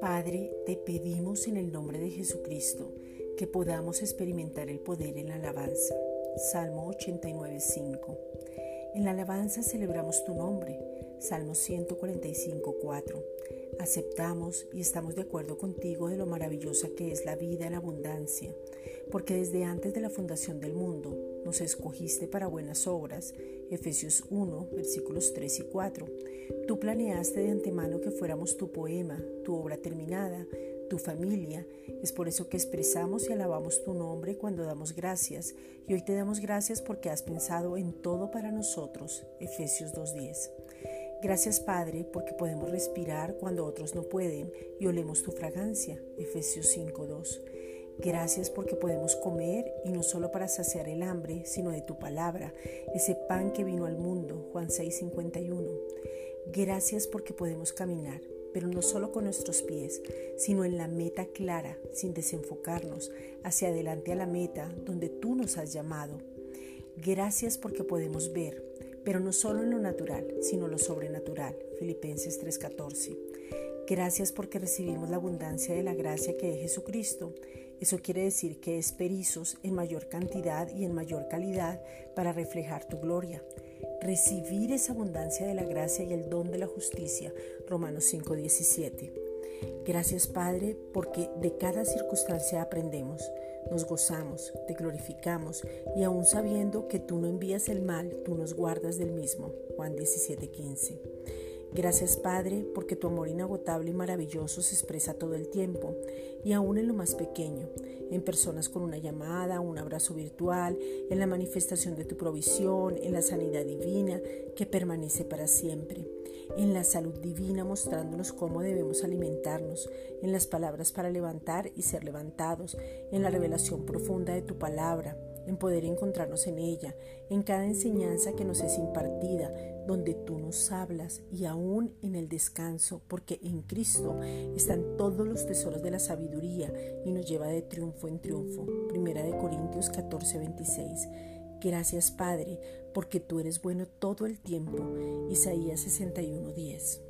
Padre, te pedimos en el nombre de Jesucristo que podamos experimentar el poder en la alabanza. Salmo 89.5. En la alabanza celebramos tu nombre. Salmo 145.4. Aceptamos y estamos de acuerdo contigo de lo maravillosa que es la vida en abundancia, porque desde antes de la fundación del mundo nos escogiste para buenas obras. Efesios 1, versículos 3 y 4. Tú planeaste de antemano que fuéramos tu poema, tu obra terminada, tu familia. Es por eso que expresamos y alabamos tu nombre cuando damos gracias. Y hoy te damos gracias porque has pensado en todo para nosotros. Efesios 2.10. Gracias Padre porque podemos respirar cuando otros no pueden y olemos tu fragancia. Efesios 5.2. Gracias porque podemos comer y no solo para saciar el hambre, sino de tu palabra, ese pan que vino al mundo. Juan 6.51. Gracias porque podemos caminar pero no solo con nuestros pies, sino en la meta clara, sin desenfocarnos, hacia adelante a la meta donde tú nos has llamado. Gracias porque podemos ver, pero no solo en lo natural, sino lo sobrenatural. Filipenses 3:14. Gracias porque recibimos la abundancia de la gracia que es Jesucristo. Eso quiere decir que es perizos en mayor cantidad y en mayor calidad para reflejar tu gloria recibir esa abundancia de la gracia y el don de la justicia. Romanos 5:17. Gracias Padre, porque de cada circunstancia aprendemos, nos gozamos, te glorificamos y aún sabiendo que tú no envías el mal, tú nos guardas del mismo. Juan 17:15. Gracias Padre, porque tu amor inagotable y maravilloso se expresa todo el tiempo y aún en lo más pequeño, en personas con una llamada, un abrazo virtual, en la manifestación de tu provisión, en la sanidad divina que permanece para siempre, en la salud divina mostrándonos cómo debemos alimentarnos, en las palabras para levantar y ser levantados, en la revelación profunda de tu palabra, en poder encontrarnos en ella, en cada enseñanza que nos es impartida, donde tú nos hablas y aún en el descanso, porque en Cristo están todos los tesoros de la sabiduría y nos lleva de triunfo en triunfo. Primera de Corintios 14, 26. Gracias Padre, porque tú eres bueno todo el tiempo. Isaías 61, 10.